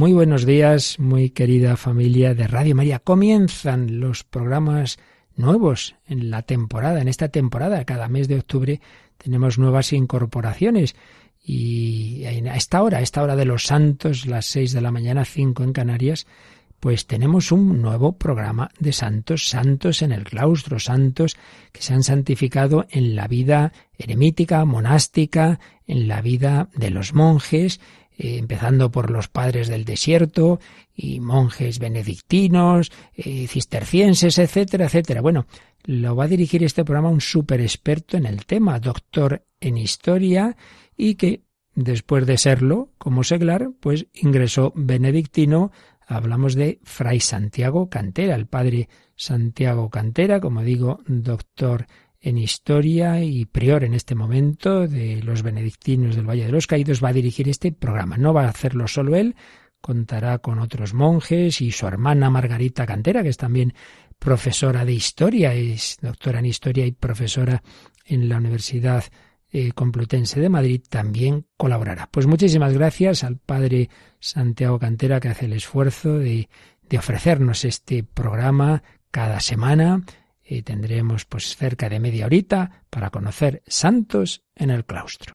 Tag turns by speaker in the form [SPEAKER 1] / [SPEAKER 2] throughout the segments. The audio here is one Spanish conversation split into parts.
[SPEAKER 1] Muy buenos días, muy querida familia de Radio María. Comienzan los programas nuevos en la temporada, en esta temporada. Cada mes de octubre tenemos nuevas incorporaciones. Y a esta hora, a esta hora de los santos, las seis de la mañana, cinco en Canarias, pues tenemos un nuevo programa de santos, santos en el claustro, santos que se han santificado en la vida eremítica, monástica, en la vida de los monjes, eh, empezando por los padres del desierto y monjes benedictinos, eh, cistercienses, etcétera, etcétera. Bueno, lo va a dirigir este programa un súper experto en el tema, doctor en historia y que después de serlo como seglar, pues ingresó benedictino. Hablamos de Fray Santiago Cantera, el padre Santiago Cantera, como digo, doctor en historia y prior en este momento de los benedictinos del Valle de los Caídos, va a dirigir este programa. No va a hacerlo solo él, contará con otros monjes y su hermana Margarita Cantera, que es también profesora de historia, es doctora en historia y profesora en la Universidad eh, Complutense de Madrid, también colaborará. Pues muchísimas gracias al padre Santiago Cantera que hace el esfuerzo de, de ofrecernos este programa cada semana y tendremos pues cerca de media horita para conocer santos en el claustro.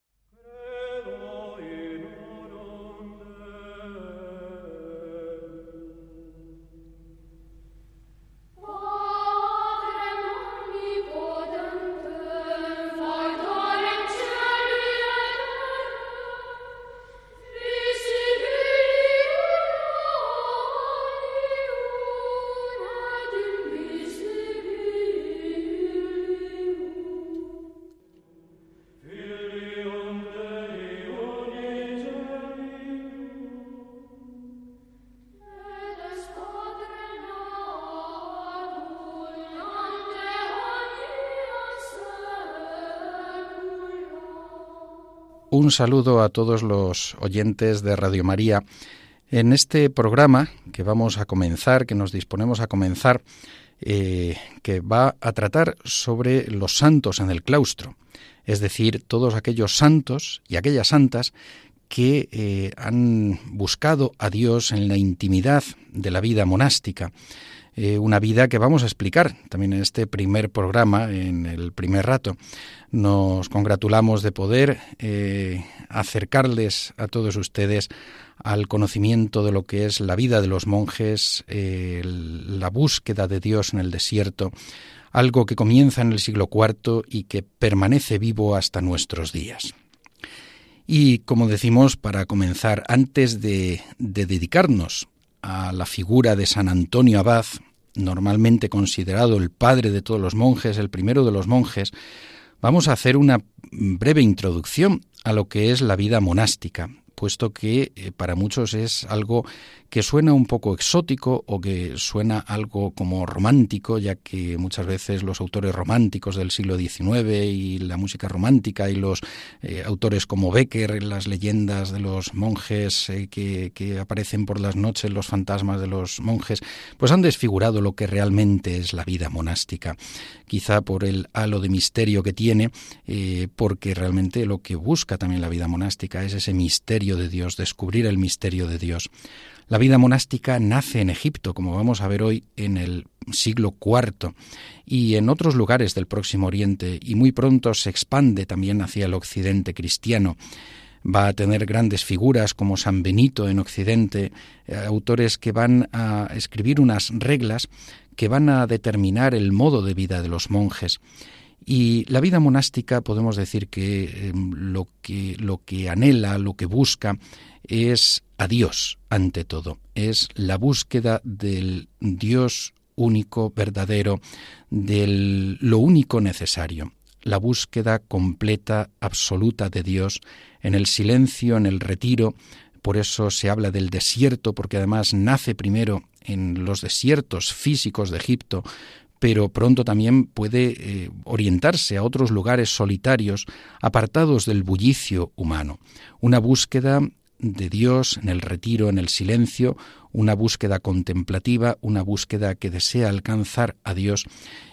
[SPEAKER 2] Un saludo a todos los oyentes de Radio María. En este programa que vamos a comenzar, que nos disponemos a comenzar, eh, que va a tratar sobre los santos en el claustro, es decir, todos aquellos santos y aquellas santas que eh, han buscado a Dios en la intimidad de la vida monástica, eh, una vida que vamos a explicar también en este primer programa, en el primer rato. Nos congratulamos de poder eh, acercarles a todos ustedes al conocimiento de lo que es la vida de los monjes, la búsqueda de Dios en el desierto, algo que comienza en el siglo IV y que permanece vivo hasta nuestros días. Y como decimos, para comenzar, antes de dedicarnos a la figura de San Antonio Abad, normalmente considerado el padre de todos los monjes, el primero de los monjes, vamos a hacer una breve introducción a lo que es la vida monástica, puesto que eh, para muchos es algo que suena un poco exótico o que suena algo como romántico, ya que muchas veces los autores románticos del siglo XIX y la música romántica y los eh, autores como Becker, las leyendas de los monjes eh, que, aparecen por las noches, los fantasmas de los monjes, pues han desfigurado lo que realmente es la vida monástica, quizá por el halo de misterio que tiene, porque realmente lo que busca también la vida monástica es ese misterio de Dios, descubrir el misterio de Dios. La vida monástica nace en Egipto, como vamos a ver hoy, en el siglo IV y en otros lugares del Próximo Oriente, y muy pronto se expande también hacia el occidente cristiano. Va a tener grandes figuras como San Benito en Occidente, eh, autores que van a escribir unas reglas que van a determinar el modo de vida de los monjes. Y la vida monástica podemos decir que, em, lo que lo que anhela, lo que busca es a Dios ante todo, es la búsqueda del Dios único, verdadero, de lo único necesario, la búsqueda completa, absoluta de Dios, en el silencio, en el retiro, por eso se habla del desierto, porque además nace primero en los desiertos físicos de Egipto, pero pronto también puede eh, orientarse a otros lugares solitarios, apartados del bullicio humano. Una búsqueda de Dios en el retiro, en el silencio, una búsqueda contemplativa, una búsqueda que desea alcanzar a Dios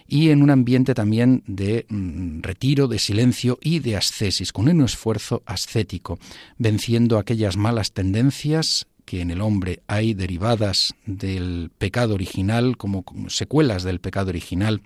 [SPEAKER 2] y en un ambiente también de mm, retiro, de silencio y de ascesis, con un esfuerzo ascético, venciendo aquellas malas tendencias que en el hombre hay derivadas del pecado original, como secuelas del pecado original,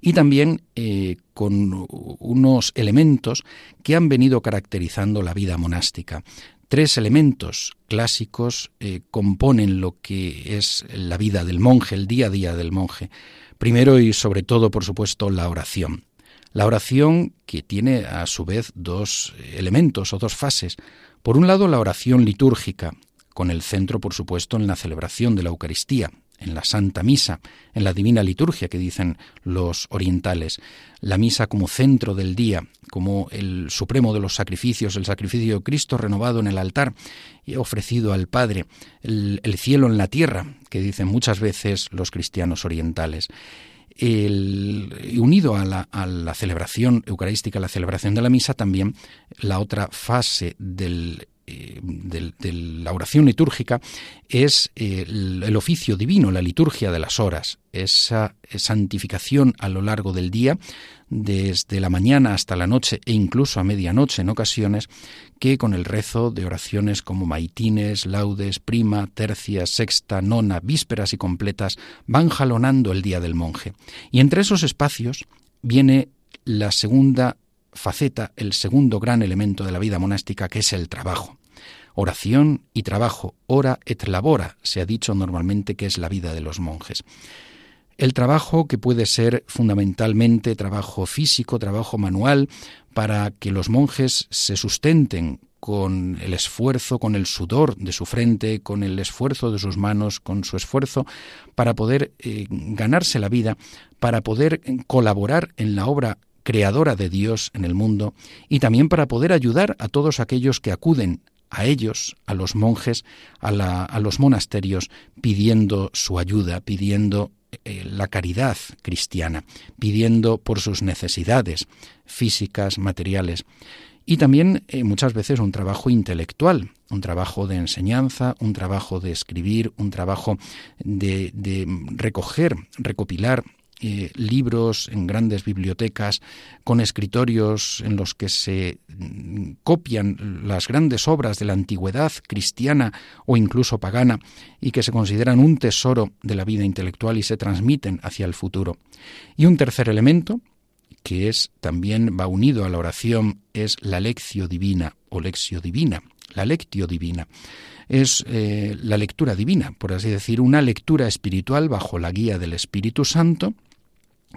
[SPEAKER 2] y también eh, con unos elementos que han venido caracterizando la vida monástica. Tres elementos clásicos eh, componen lo que es la vida del monje, el día a día del monje. Primero y sobre todo, por supuesto, la oración. La oración que tiene a su vez dos elementos o dos fases. Por un lado, la oración litúrgica, con el centro, por supuesto, en la celebración de la Eucaristía, en la Santa Misa, en la Divina Liturgia que dicen los orientales, la misa como centro del día, como el supremo de los sacrificios, el sacrificio de Cristo renovado en el altar y ofrecido al Padre, el, cielo en la tierra, que dicen muchas veces los cristianos orientales. El, unido a la, a la, celebración eucarística, la celebración de la misa, también la otra fase del eh, de, la oración litúrgica es eh, el, oficio divino, la liturgia de las horas, esa santificación a lo largo del día, desde la mañana hasta la noche e incluso a medianoche en ocasiones, que con el rezo de oraciones como maitines, laudes, prima, tercia, sexta, nona, vísperas y completas van jalonando el día del monje. Y entre esos espacios viene la segunda faceta, el segundo gran elemento de la vida monástica, que es el trabajo. Oración y trabajo, ora et labora, se ha dicho normalmente que es la vida de los monjes. El trabajo que puede ser fundamentalmente trabajo físico, trabajo manual, para que los monjes se sustenten con el esfuerzo, con el sudor de su frente, con el esfuerzo de sus manos, con su esfuerzo para poder eh, ganarse la vida, para poder colaborar en la obra creadora de Dios en el mundo y también para poder ayudar a todos aquellos que acuden a ellos, a los monjes, a, los monasterios, pidiendo su ayuda, pidiendo eh, la caridad cristiana, pidiendo por sus necesidades físicas, materiales. Y también eh, muchas veces un trabajo intelectual, un trabajo de enseñanza, un trabajo de escribir, un trabajo de recoger, recopilar eh, libros en grandes bibliotecas, con escritorios en los que se mm, copian las grandes obras de la antigüedad cristiana o incluso pagana y que se consideran un tesoro de la vida intelectual y se transmiten hacia el futuro. Y un tercer elemento, que es también va unido a la oración, es la lección divina o lección divina, la lectio divina es eh, la lectura divina, por así decir, una lectura espiritual bajo la guía del Espíritu Santo,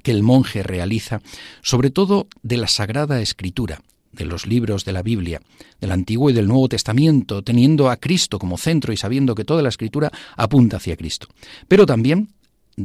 [SPEAKER 2] que el monje realiza, sobre todo de la Sagrada Escritura, de los libros de la Biblia, del Antiguo y del Nuevo Testamento, teniendo a Cristo como centro y sabiendo que toda la Escritura apunta hacia Cristo. Pero también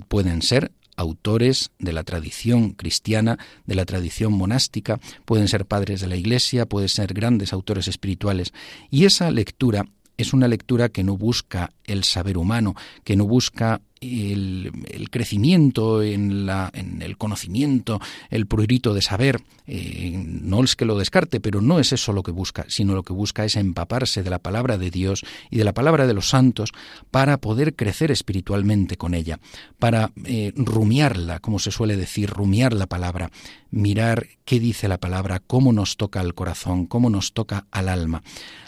[SPEAKER 2] pueden ser autores de la tradición cristiana, de la tradición monástica, pueden ser padres de la Iglesia, pueden ser grandes autores espirituales. Y esa lectura es una lectura que no busca el saber humano, que no busca el, crecimiento en, la, en, el conocimiento, el prurito de saber, eh, no es que lo descarte, pero no es eso lo que busca, sino lo que busca es empaparse de la palabra de Dios y de la palabra de los santos para poder crecer espiritualmente con ella, para eh, rumiarla, como se suele decir, rumiar la palabra, mirar qué dice la palabra, cómo nos toca al corazón, cómo nos toca al alma.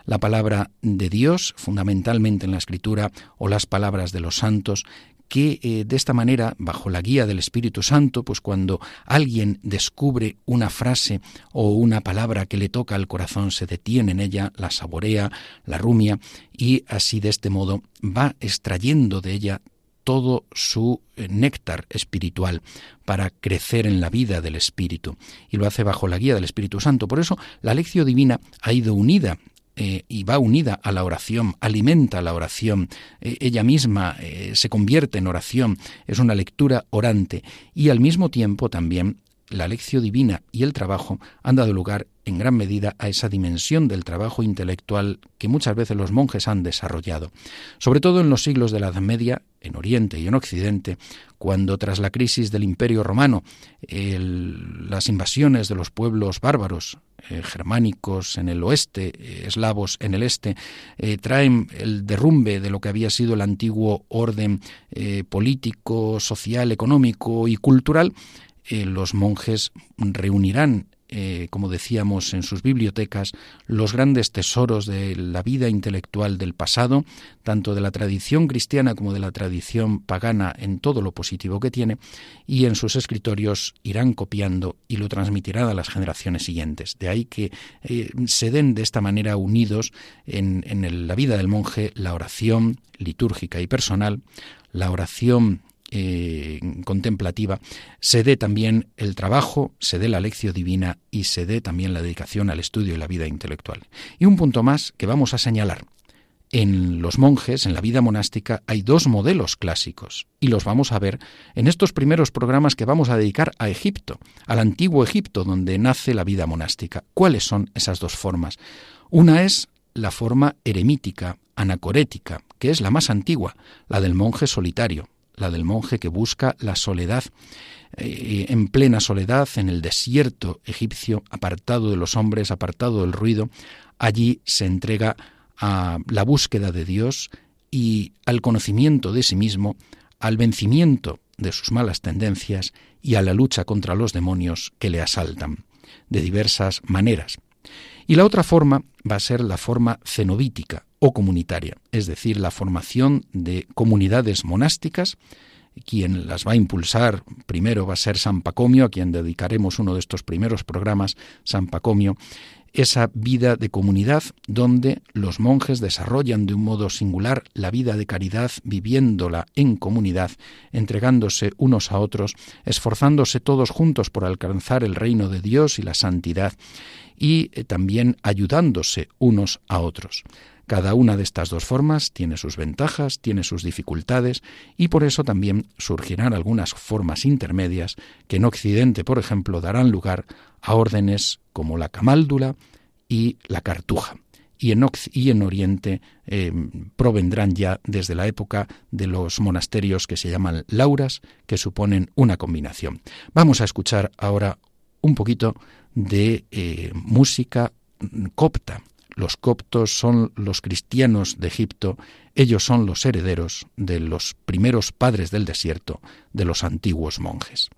[SPEAKER 2] La palabra de Dios, fundamentalmente en la Escritura, o las palabras de los santos, que eh, de esta manera, bajo la guía del Espíritu Santo, pues cuando alguien descubre una frase o una palabra que le toca al corazón, se detiene en ella, la saborea, la rumia, y así de este modo va extrayendo de ella todo su eh, néctar espiritual para crecer en la vida del Espíritu. Y lo hace bajo la guía del Espíritu Santo. Por eso la lección divina ha ido unida eh, y va unida a la oración, alimenta la oración, eh, ella misma eh, se convierte en oración, es una lectura orante y al mismo tiempo también la lección divina y el trabajo han dado lugar en gran medida a esa dimensión del trabajo intelectual que muchas veces los monjes han desarrollado, sobre todo en los siglos de la Edad Media, en Oriente y en Occidente, cuando tras la crisis del Imperio Romano, las invasiones de los pueblos bárbaros, eh, germánicos en el oeste, eh, eslavos en el este, eh, traen el derrumbe de lo que había sido el antiguo orden político, social, económico y cultural, los monjes reunirán eh, como decíamos, en sus bibliotecas los grandes tesoros de la vida intelectual del pasado, tanto de la tradición cristiana como de la tradición pagana en todo lo positivo que tiene, y en sus escritorios irán copiando y lo transmitirán a las generaciones siguientes. De ahí que eh, se den de esta manera unidos en, en la vida del monje la oración litúrgica y personal, la oración eh, contemplativa, se dé también el trabajo, se dé la lección divina y se dé también la dedicación al estudio y la vida intelectual. Y un punto más que vamos a señalar. En los monjes, en la vida monástica, hay dos modelos clásicos y los vamos a ver en estos primeros programas que vamos a dedicar a Egipto, al antiguo Egipto donde nace la vida monástica. ¿Cuáles son esas dos formas? Una es la forma eremítica, anacorética, que es la más antigua, la del monje solitario, la del monje que busca la soledad, eh, en plena soledad, en el desierto egipcio, apartado de los hombres, apartado del ruido, allí se entrega a la búsqueda de Dios y al conocimiento de sí mismo, al vencimiento de sus malas tendencias y a la lucha contra los demonios que le asaltan, de diversas maneras. Y la otra forma va a ser la forma cenobítica o comunitaria, es decir, la formación de comunidades monásticas. Quien las va a impulsar primero va a ser San Pacomio, a quien dedicaremos uno de estos primeros programas, San Pacomio, esa vida de comunidad donde los monjes desarrollan de un modo singular la vida de caridad, viviéndola en comunidad, entregándose unos a otros, esforzándose todos juntos por alcanzar el reino de Dios y la santidad, y eh, también ayudándose unos a otros. Cada una de estas dos formas tiene sus ventajas, tiene sus dificultades y por eso también surgirán algunas formas intermedias que en Occidente, por ejemplo, darán lugar a órdenes como la camáldula y la cartuja. Y en, y en Oriente eh, provendrán ya desde la época de los monasterios que se llaman lauras, que suponen una combinación. Vamos a escuchar ahora un poquito de eh, música copta. Los coptos son los cristianos de Egipto, ellos son los herederos de los primeros padres del desierto, de los antiguos monjes.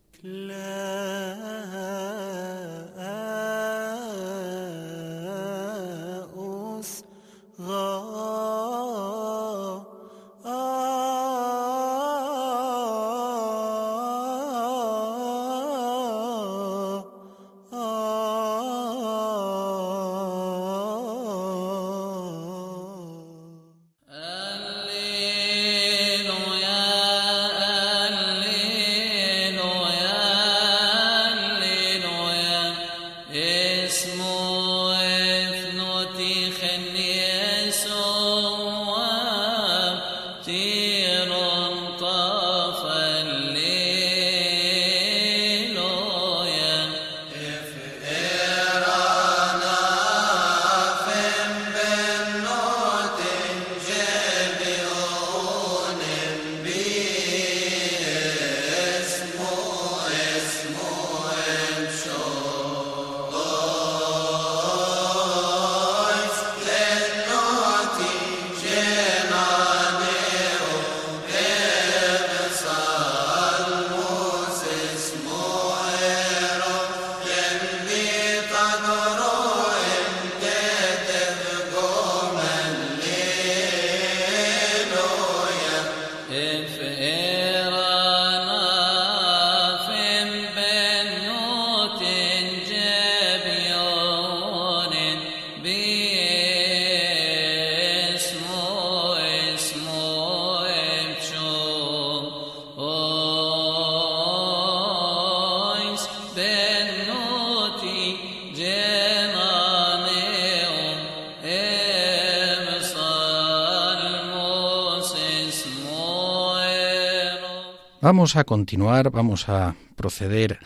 [SPEAKER 2] Vamos a continuar, vamos a proceder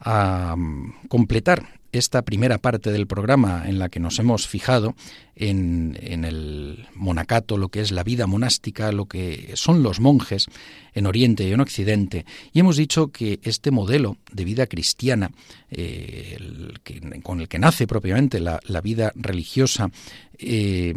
[SPEAKER 2] a mm, completar esta primera parte del programa en la que nos hemos fijado en, el monacato, lo que es la vida monástica, lo que son los monjes en Oriente y en Occidente, y hemos dicho que este modelo de vida cristiana, eh, con el que nace propiamente la, vida religiosa, eh,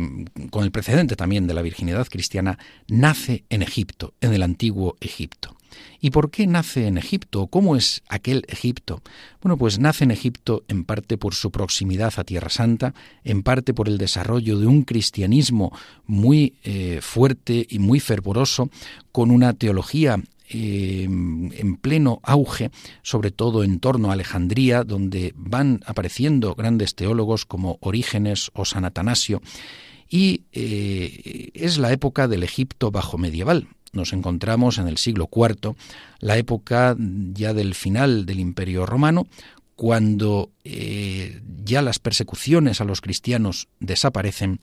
[SPEAKER 2] con el precedente también de la virginidad cristiana, nace en Egipto, en el antiguo Egipto. ¿Y por qué nace en Egipto? ¿Cómo es aquel Egipto? Bueno, pues nace en Egipto en parte por su proximidad a Tierra Santa, en parte por el desarrollo de un cristianismo muy eh, fuerte y muy fervoroso, con una teología eh, en pleno auge, sobre todo en torno a Alejandría, donde van apareciendo grandes teólogos como Orígenes o San Atanasio, y eh, es la época del Egipto bajo medieval. Nos encontramos en el siglo IV, la época ya del final del Imperio Romano, cuando eh, ya las persecuciones a los cristianos desaparecen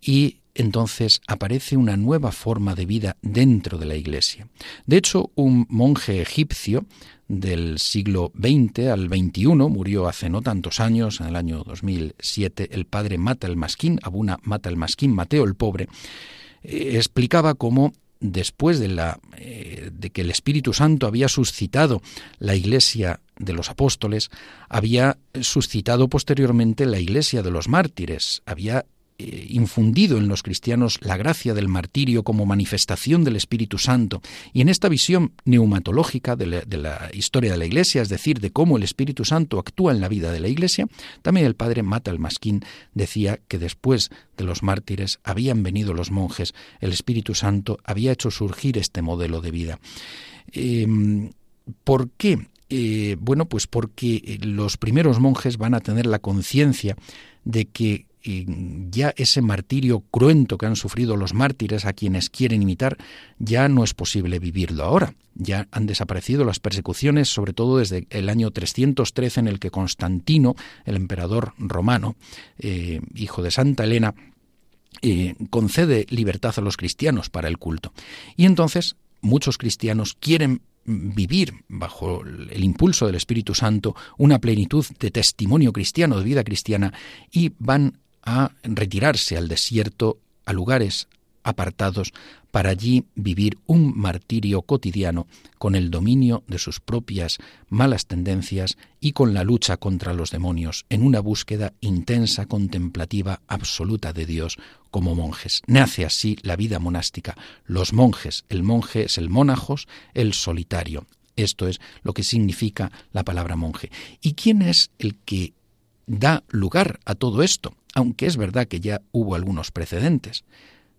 [SPEAKER 2] y entonces aparece una nueva forma de vida dentro de la Iglesia. De hecho, un monje egipcio del siglo XX al XXI, murió hace no tantos años, en el año 2007, el padre Mata el Masquín, Abuna Mata el Masquín, Mateo el Pobre, eh, explicaba cómo después de, la, eh, de que el Espíritu Santo había suscitado la iglesia de los apóstoles, había suscitado posteriormente la iglesia de los mártires, había eh, infundido en los cristianos la gracia del martirio como manifestación del Espíritu Santo. Y en esta visión neumatológica de la, historia de la Iglesia, es decir, de cómo el Espíritu Santo actúa en la vida de la Iglesia, también el padre Mata el Masquín decía que después de los mártires habían venido los monjes, el Espíritu Santo había hecho surgir este modelo de vida. Em, ¿Por qué? Eh, bueno, pues porque los primeros monjes van a tener la conciencia de que ya ese martirio cruento que han sufrido los mártires a quienes quieren imitar, ya no es posible vivirlo ahora. Ya han desaparecido las persecuciones, sobre todo desde el año 313 en el que Constantino, el emperador romano, eh, hijo de Santa Elena, eh, concede libertad a los cristianos para el culto. Y entonces muchos cristianos quieren vivir bajo el impulso del Espíritu Santo una plenitud de testimonio cristiano, de vida cristiana, y van a retirarse al desierto, a lugares apartados, para allí vivir un martirio cotidiano con el dominio de sus propias malas tendencias y con la lucha contra los demonios, en una búsqueda intensa, contemplativa, absoluta de Dios como monjes. Nace así la vida monástica. Los monjes, el monje es el monajos, el solitario. Esto es lo que significa la palabra monje. ¿Y quién es el que da lugar a todo esto? aunque es verdad que ya hubo algunos precedentes.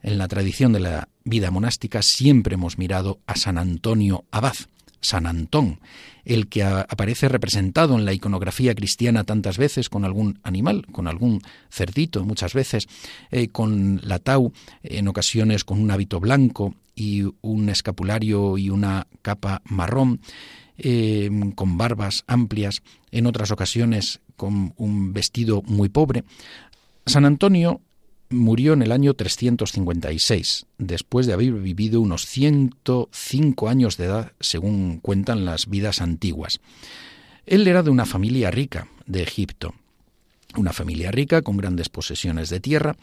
[SPEAKER 2] En la tradición de la vida monástica siempre hemos mirado a San Antonio Abad, San Antón, el que aparece representado en la iconografía cristiana tantas veces con algún animal, con algún cerdito, muchas veces eh, con la tau, en ocasiones con un hábito blanco y un escapulario y una capa marrón, eh, con barbas amplias, en otras ocasiones con un vestido muy pobre. San Antonio murió en el año 356, después de haber vivido unos 105 años de edad, según cuentan las vidas antiguas. Él era de una familia rica de Egipto una familia rica con grandes posesiones de tierra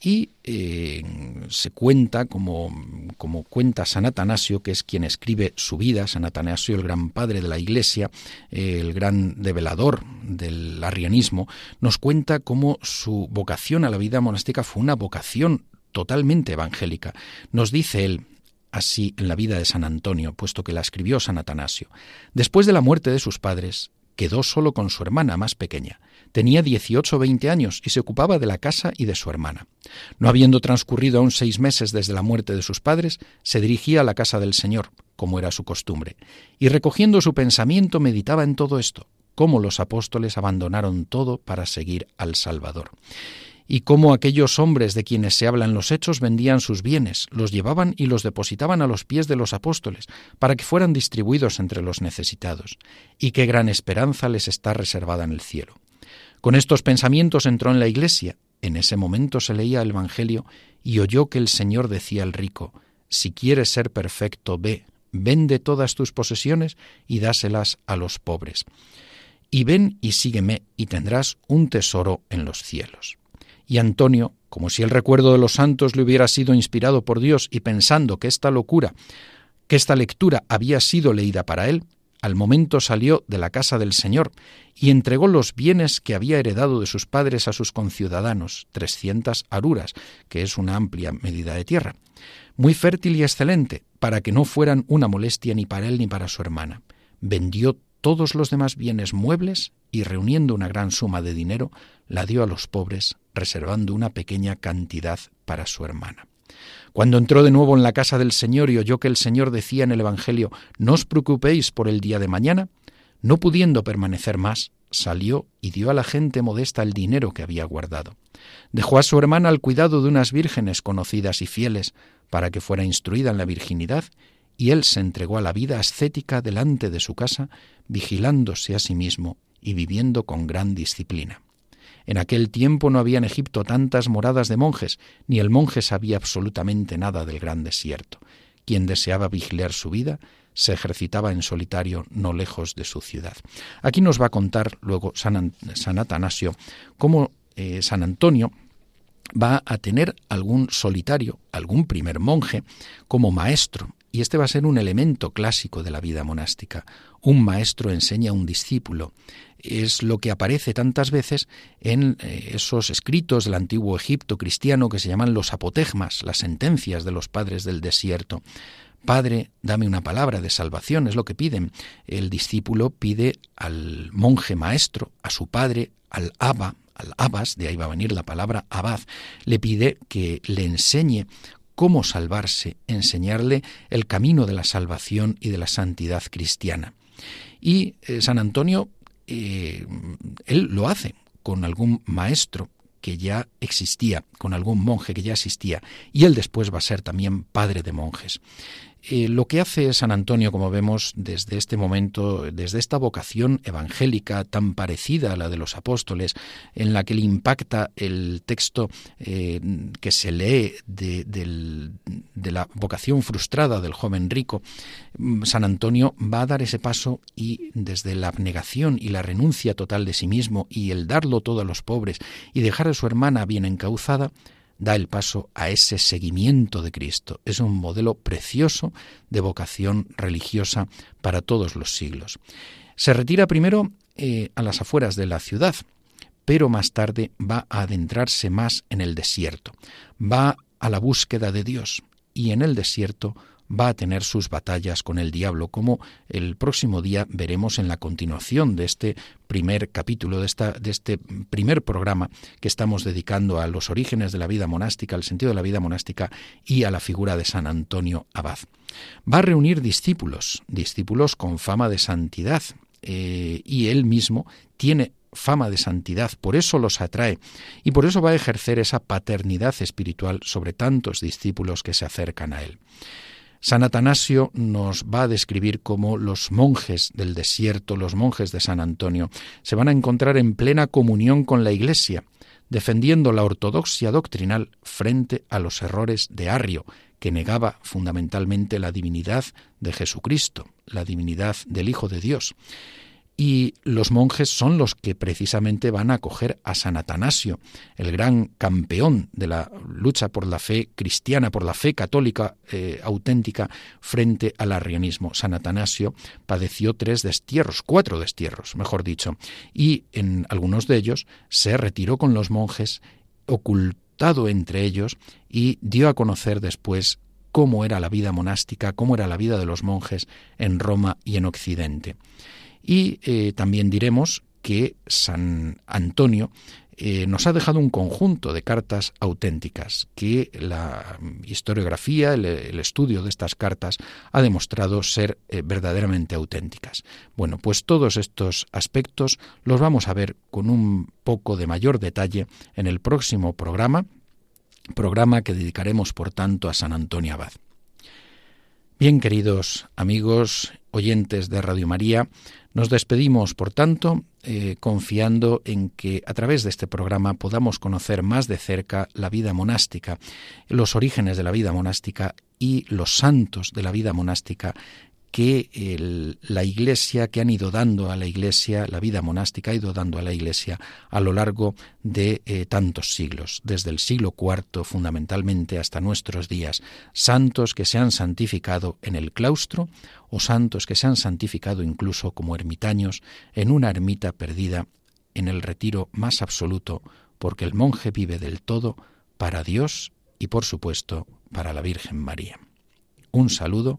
[SPEAKER 2] y eh, se cuenta como, como cuenta San Atanasio, que es quien escribe su vida, San Atanasio, el gran padre de la Iglesia, el gran develador del arrianismo, nos cuenta cómo su vocación a la vida monástica fue una vocación totalmente evangélica. Nos dice él, así en la vida de San Antonio, puesto que la escribió San Atanasio. Después de la muerte de sus padres, quedó solo con su hermana más pequeña. Tenía 18 o 20 años y se ocupaba de la casa y de su hermana. No habiendo transcurrido aún seis meses desde la muerte de sus padres, se dirigía a la casa del Señor, como era su costumbre, y recogiendo su pensamiento meditaba en todo esto, cómo los apóstoles abandonaron todo para seguir al Salvador y cómo aquellos hombres de quienes se hablan los hechos vendían sus bienes, los llevaban y los depositaban a los pies de los apóstoles, para que fueran distribuidos entre los necesitados, y qué gran esperanza les está reservada en el cielo. Con estos pensamientos entró en la iglesia. En ese momento se leía el Evangelio y oyó que el Señor decía al rico, Si quieres ser perfecto, ve, vende todas tus posesiones y dáselas a los pobres. Y ven y sígueme y tendrás un tesoro en los cielos. Y Antonio, como si el recuerdo de los santos le hubiera sido inspirado por Dios y pensando que esta locura, que esta lectura había sido leída para él, al momento salió de la casa del Señor y entregó los bienes que había heredado de sus padres a sus conciudadanos, trescientas aruras, que es una amplia medida de tierra. muy fértil y excelente, para que no fueran una molestia ni para él ni para su hermana. Vendió todos los demás bienes muebles y reuniendo una gran suma de dinero, la dio a los pobres, reservando una pequeña cantidad para su hermana. Cuando entró de nuevo en la casa del Señor y oyó que el Señor decía en el Evangelio, no os preocupéis por el día de mañana, no pudiendo permanecer más, salió y dio a la gente modesta el dinero que había guardado. Dejó a su hermana al cuidado de unas vírgenes conocidas y fieles, para que fuera instruida en la virginidad, y él se entregó a la vida ascética delante de su casa, vigilándose a sí mismo y viviendo con gran disciplina. En aquel tiempo no había en Egipto tantas moradas de monjes, ni el monje sabía absolutamente nada del gran desierto. Quien deseaba vigilar su vida se ejercitaba en solitario no lejos de su ciudad. Aquí nos va a contar luego San, Atanasio cómo eh, San Antonio va a tener algún solitario, algún primer monje como maestro. Y este va a ser un elemento clásico de la vida monástica. Un maestro enseña a un discípulo. Es lo que aparece tantas veces en eh, esos escritos del antiguo Egipto cristiano que se llaman los apotegmas, las sentencias de los padres del desierto. Padre, dame una palabra de salvación, es lo que piden. El discípulo pide al monje maestro, a su padre, al Abba, al Abbas, de ahí va a venir la palabra Abad, le pide que le enseñe cómo salvarse, enseñarle el camino de la salvación y de la santidad cristiana. Y eh, San Antonio, eh, él lo hace con algún maestro que ya existía, con algún monje que ya existía, y él después va a ser también padre de monjes. Eh, lo que hace San Antonio, como vemos desde este momento, desde esta vocación evangélica tan parecida a la de los apóstoles, en la que le impacta el texto eh, que se lee de, la vocación frustrada del joven rico, mm, San Antonio va a dar ese paso y desde la abnegación y la renuncia total de sí mismo y el darlo todo a los pobres y dejar a su hermana bien encauzada, da el paso a ese seguimiento de Cristo. Es un modelo precioso de vocación religiosa para todos los siglos. Se retira primero eh, a las afueras de la ciudad, pero más tarde va a adentrarse más en el desierto, va a la búsqueda de Dios y en el desierto va a tener sus batallas con el diablo, como el próximo día veremos en la continuación de este primer capítulo, de, esta, de este primer programa que estamos dedicando a los orígenes de la vida monástica, al sentido de la vida monástica y a la figura de San Antonio Abad. Va a reunir discípulos, discípulos con fama de santidad, eh, y él mismo tiene fama de santidad, por eso los atrae y por eso va a ejercer esa paternidad espiritual sobre tantos discípulos que se acercan a él. San Atanasio nos va a describir cómo los monjes del desierto, los monjes de San Antonio, se van a encontrar en plena comunión con la Iglesia, defendiendo la ortodoxia doctrinal frente a los errores de Arrio, que negaba fundamentalmente la divinidad de Jesucristo, la divinidad del Hijo de Dios y los monjes son los que precisamente van a acoger a San Atanasio, el gran campeón de la lucha por la fe cristiana, por la fe católica eh, auténtica frente al arrianismo. San Atanasio padeció tres destierros, cuatro destierros, mejor dicho, y en algunos de ellos se retiró con los monjes, ocultado entre ellos, y dio a conocer después cómo era la vida monástica, cómo era la vida de los monjes en Roma y en Occidente. Y eh, también diremos que San Antonio eh, nos ha dejado un conjunto de cartas auténticas que la historiografía, el, estudio de estas cartas ha demostrado ser eh, verdaderamente auténticas. Bueno, pues todos estos aspectos los vamos a ver con un poco de mayor detalle en el próximo programa, programa que dedicaremos por tanto a San Antonio Abad. Bien, queridos amigos, oyentes de Radio María, nos despedimos, por tanto, eh, confiando en que a través de este programa podamos conocer más de cerca la vida monástica, los orígenes de la vida monástica y los santos de la vida monástica que la Iglesia, que han ido dando a la Iglesia, la vida monástica ha ido dando a la Iglesia a lo largo de eh, tantos siglos, desde el siglo IV fundamentalmente hasta nuestros días, santos que se han santificado en el claustro o santos que se han santificado incluso como ermitaños en una ermita perdida en el retiro más absoluto, porque el monje vive del todo para Dios y por supuesto para la Virgen María. Un saludo